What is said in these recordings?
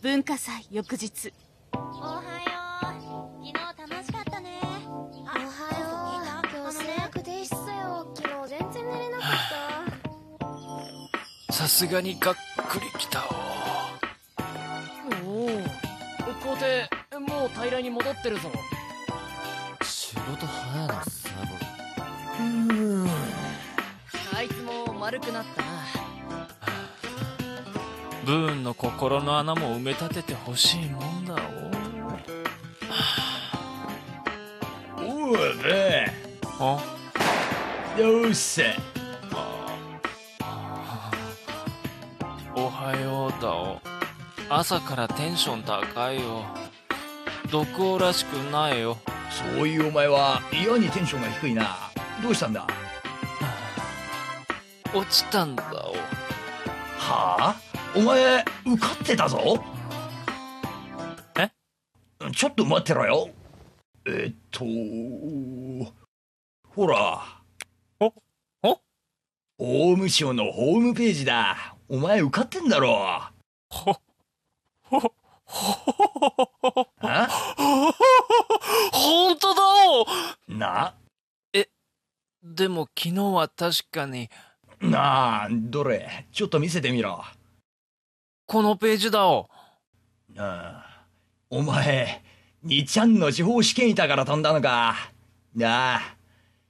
文化祭翌日。おはよう。昨日楽しかったね。おはよう。今日提出だよ。昨日全然寝れなかった。さすがにがっくりきたおお校庭もう平らに戻ってるぞ。仕事早いなサあいつも丸くなったなブーンの心の穴も埋め立ててほしいもんだおう。べおよっしおはようだお。朝からテンション高いよ。毒王らしくないよ。そういうお前は嫌にテンションが低いな。どうしたんだ？落ちたんだお。はあ？お前受かってたぞ。え？ちょっと待ってろよ。えっとほら。おお法務省のホームページだ。お前受かってんだろ。ほ？ほ？ほ？あほ？んとだおなでも昨日は確かになあどれちょっと見せてみろこのページだ。おああお前2ちゃんの司法試験板から飛んだのか。なあ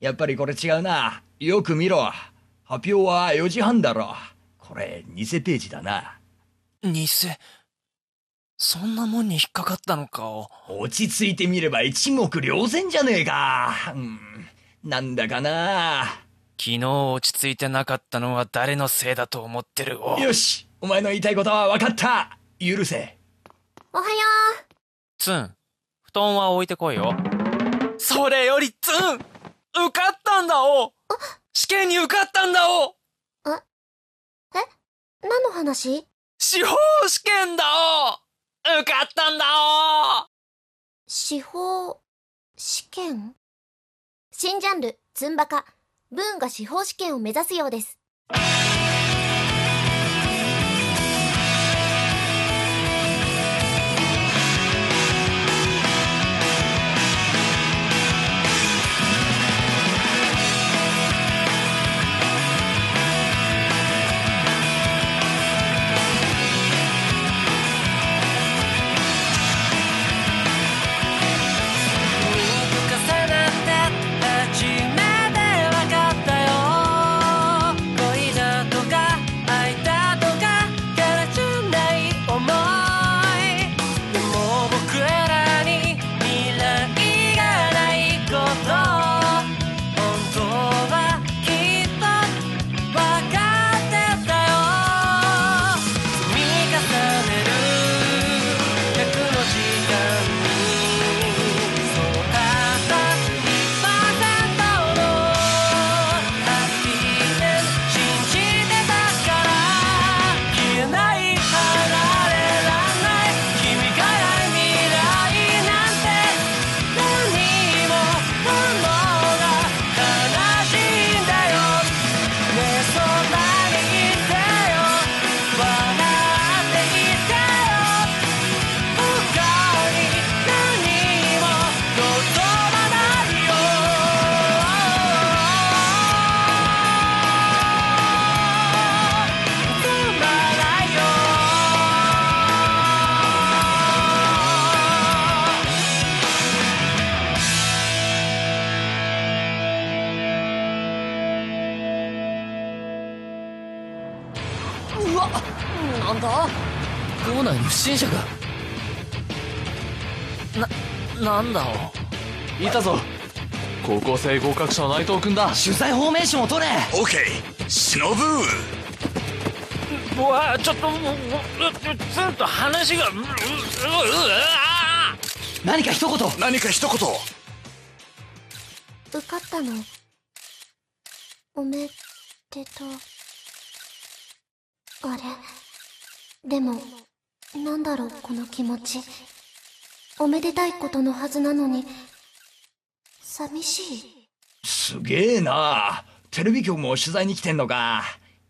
やっぱりこれ違うな。よく見ろ。発表は4時半だろ。これ偽ページだな。偽。そんなもんに引っかかったのか。お落ち着いてみれば一目瞭然じゃねえか、うん、なんだかな。昨日落ち着いてなかったのは誰のせいだと思ってる？およしお前の言いたいことは分かった。許せ。おはよツン。布団は置いてこいよ。それよりツン受かったんだお。試験に受かったんだお。う何の話？司法試験だお。受かったんだお。司法試験？新ジャンルズンバカ。ブーンが司法試験を目指すようです校内に不審者がななんだ？おいたぞ。高校生合格者の内藤君だ。取材フォーメーションを取れオッケー忍ぶうわちょっともうううツンと話がううううあ何か一言何か一言受かったのおめでとうあれでもなんだろうこの気持ち。おめでたいことのはずなのに。寂しい。すげえな。テレビ局も取材に来てんのか。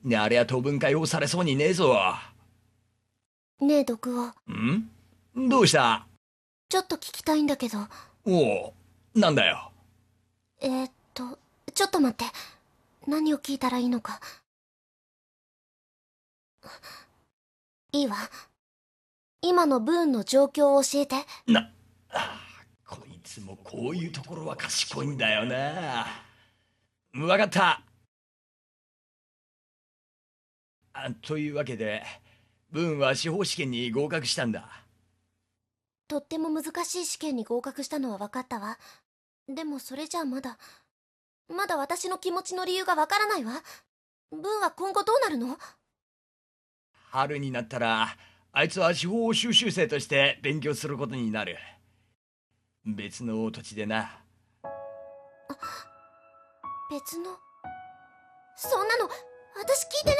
ねあれは当分解放されそうにねえぞ。ねえ毒王ん？どうした？ちょっと聞きたいんだけど。おおなんだよ。えー、っとちょっと待って。何を聞いたらいいのか。いいわ今のブーンの状況を教えて。なあこいつもこういうところは賢いんだよな。わかった。あというわけでブーンは司法試験に合格したんだ。とっても難しい試験に合格したのは分かったわ。でもそれじゃあまだまだ私の気持ちの理由がわからないわ。ブーンは今後どうなるの？春になったらあいつは司法修習生として勉強することになる。別の土地でな。別の？そんなの私聞いて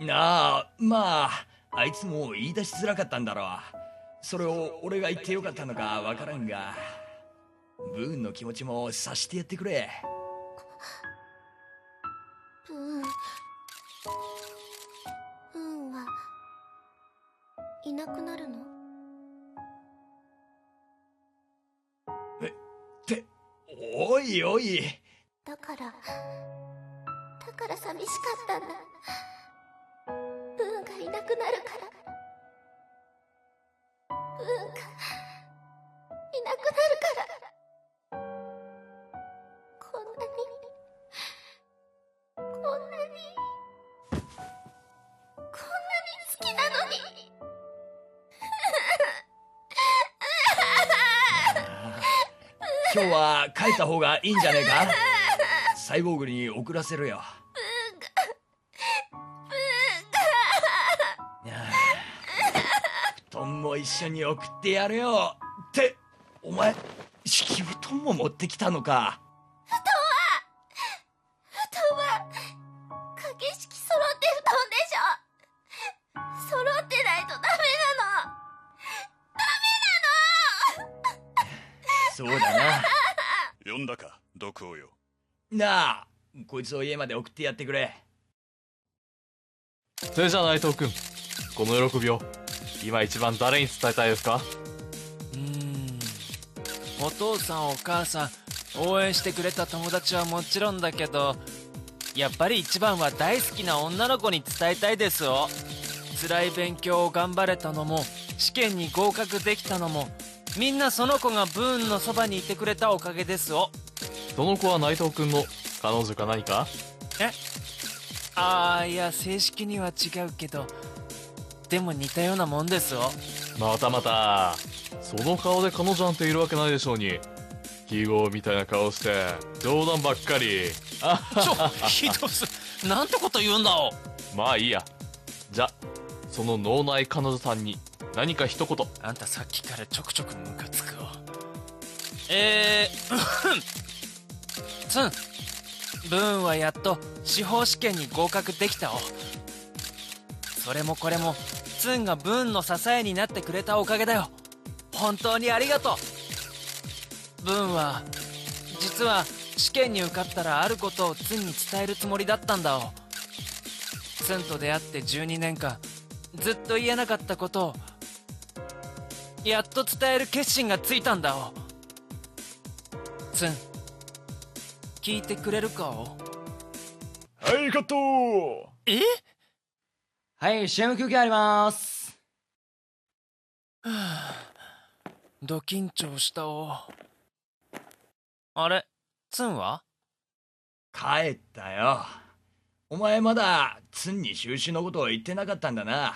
ない。なあまああいつも言い出しづらかったんだろう。それを俺が言ってよかったのかわからんが。ブーンの気持ちも察してやってくれいなくなるの？っておいおい。だからだから寂しかったんだ。ブーンがいなくなるから。ブーンがいなくなるから今日は帰った方がいいんじゃねえか？サイボーグに送らせるよ。布団も一緒に送ってやるよ。ってお前敷布団も持ってきたのか？呼んだか毒王よ。なあこいつを家まで送ってやってくれ。それじゃあ内藤君この喜びを今一番誰に伝えたいですか？うーん。お父さんお母さん応援してくれた友達はもちろんだけどやっぱり一番は大好きな女の子に伝えたいですよ。辛い勉強を頑張れたのも試験に合格できたのもみんなその子がブーンのそばにいてくれたおかげですよ。その子は内藤君の彼女か何か？え？ああいや正式には違うけどでも似たようなもんですよ。またまたその顔で彼女なんているわけないでしょうに。記号みたいな顔して冗談ばっかり。あ ちょひどす。なんてこと言うんだお。まあいいや。じゃその脳内彼女さんに何か一言。あんたさっきからちょくちょくムカつくわ。えーツンブーンはやっと司法試験に合格できたお。それもこれもツンがブーンの支えになってくれたおかげだよ。本当にありがとう。ブーンは実は試験に受かったらあることをツンに伝えるつもりだったんだお。ツンと出会って12年間ずっと言えなかったことをやっと伝える決心がついたんだお。ツン聞いてくれるかお。はいカットえ？はい、CM 休憩あります。はあド緊張したお。あれ？ツンは？帰ったよ。お前まだツンに収集のことを言ってなかったんだな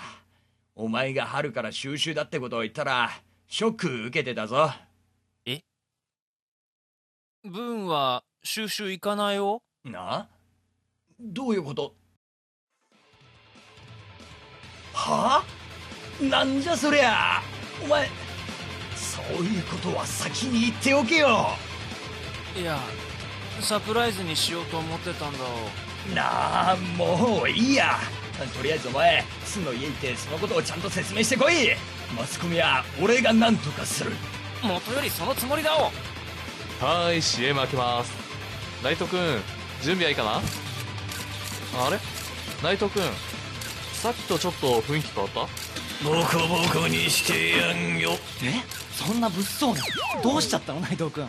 お前が春から収集だってことを言ったらショック受けてたぞ。ブーンは収集行かないよ？な？どういうこと？は？あなんじゃそりゃ？お前そういうことは先に言っておけよ。いやサプライズにしようと思ってたんだなあもういいやとりあえずお前ツンの家行ってそのことをちゃんと説明してこい。マスコミは俺が何とかする。元よりそのつもりだお。はーい CM 開けます。内藤君準備はいいかな？あれ？内藤君さっきとちょっと雰囲気変わった？ボコボコにしてやんよ。え？そんな物騒などうしちゃったの内藤君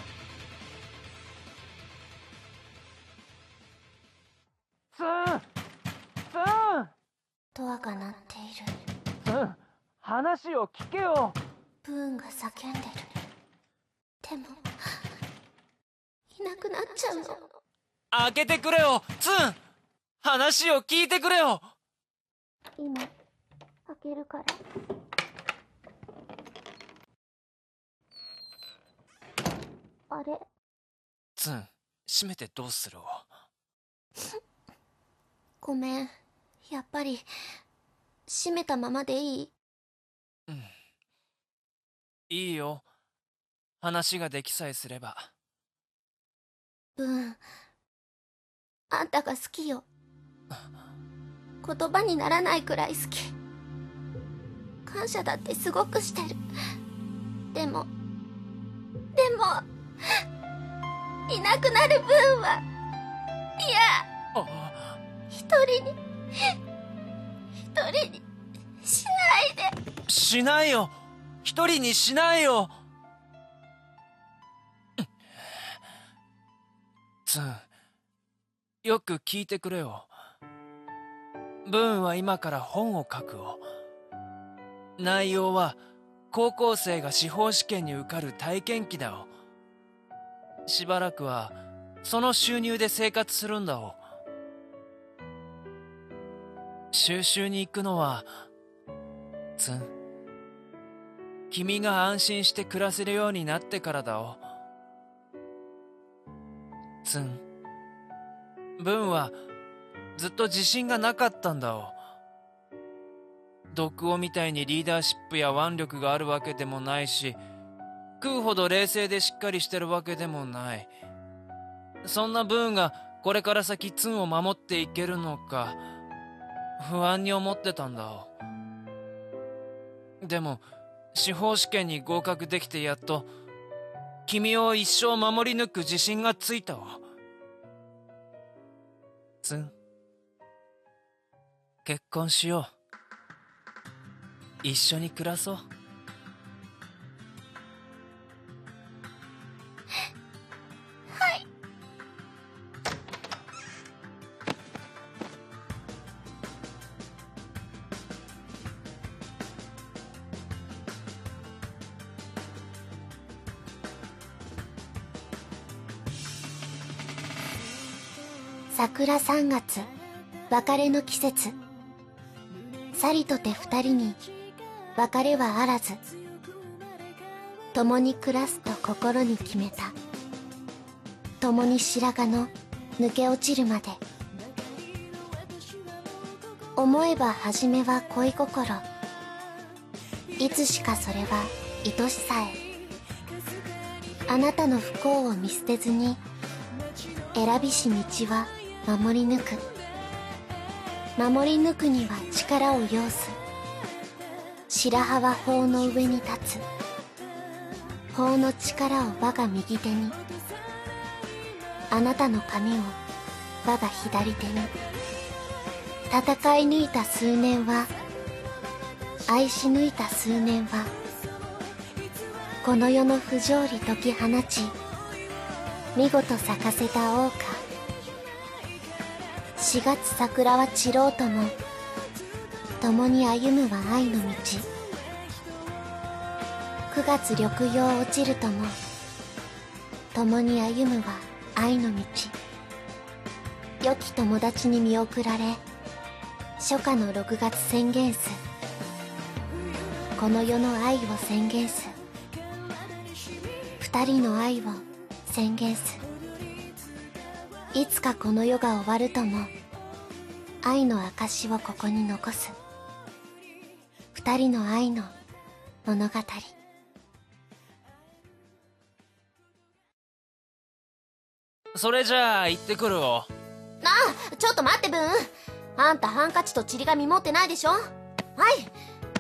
が鳴っている。ツン話を聞けよ。ブーンが叫んでる。でもいなくなっちゃうの。開けてくれよ。ツン。話を聞いてくれよ。今開けるから。あれ？ツン閉めてどうする？をごめん。やっぱり閉めたままでいい？いいよ。話ができさえすれば。ブーンあんたが好きよ。言葉にならないくらい好き。感謝だってすごくしてる。でもでもいなくなる分はいやあ。一人に一人にしないで。しないよ。一人にしないよ。ツンよく聞いてくれよ。ブーンは今から本を書くを。内容は高校生が司法試験に受かる体験記だを。しばらくはその収入で生活するんだを。収集に行くのはツン君が安心して暮らせるようになってからだお。ツンブンはずっと自信がなかったんだお。毒王みたいにリーダーシップや腕力があるわけでもないし食うほど冷静でしっかりしてるわけでもない。そんなブーンがこれから先ツンを守っていけるのか。不安に思ってたんだ。でも司法試験に合格できてやっと君を一生守り抜く自信がついたわ。ツン結婚しよう。一緒に暮らそう。桜3月別れの季節。さりとて二人に別れはあらず。共に暮らすと心に決めた。共に白髪の抜け落ちるまで。思えば初めは恋心。いつしかそれは愛しさえ。あなたの不幸を見捨てずに選びし道は守り抜く。守り抜くには力を要す白羽は法の上に立つ。法の力を我が右手に。あなたの髪を我が左手に。戦い抜いた数年は愛し抜いた数年はこの世の不条理解き放ち見事咲かせた桜花4月桜は散ろうとも共に歩むは愛の道。9月緑葉落ちるとも共に歩むは愛の道。良き友達に見送られ初夏の6月宣言す。この世の愛を宣言す。二人の愛を宣言す。いつかこの世が終わるとも愛の証をここに残す。二人の愛の物語。それじゃあ行ってくるをなあちょっと待ってブーン。あんたハンカチとちり紙持ってないでしょ？は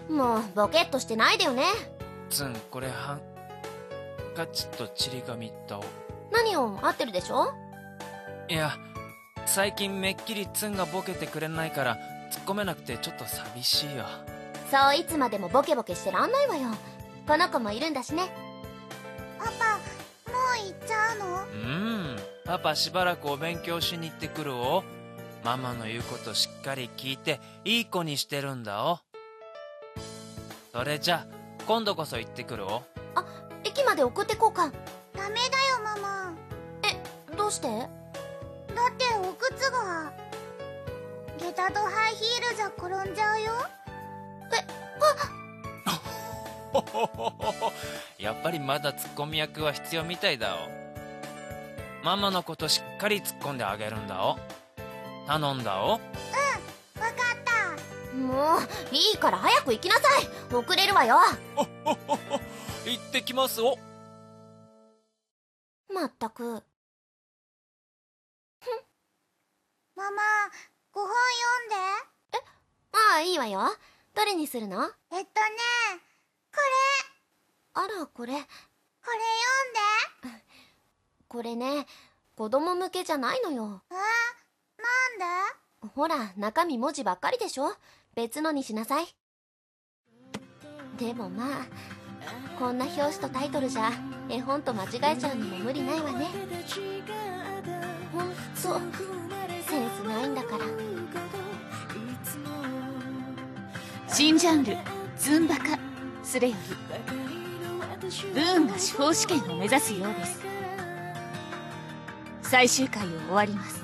い。もうボケっとしてないでよね。ツンこれハンカチとちり紙だお何を合ってるでしょ？いや最近めっきりツンがボケてくれないから突っ込めなくてちょっと寂しいよ。そういつまでもボケボケしてらんないわよ。この子もいるんだしね。パパもう行っちゃうの？うん。パパしばらくお勉強しに行ってくるお。ママの言うことしっかり聞いていい子にしてるんだお。それじゃ今度こそ行ってくるお。駅まで送ってこうか。ダメだよママ。どうして？靴が下駄とハイヒールじゃ転んじゃうよ。やっぱりまだツッコミ役は必要みたいだお。ママのことしっかり突っ込んであげるんだお。頼んだお。わかった。もういいから早く行きなさい。遅れるわよ。行ってきますお。まったくママ5本読んで。ああいいわよ。どれにするの？えっとねこあらこれ。れこれ読んで。これね子供向けじゃないのよ。えなんで？ほら中身文字ばっかりでしょ？別のにしなさい。でもまあこんな表紙とタイトルじゃ絵本と間違えちゃうのも無理ないわね。ほん。とないんだから。新ジャンルズンバカすれよりブーンが司法試験を目指すようです。最終回を終わります。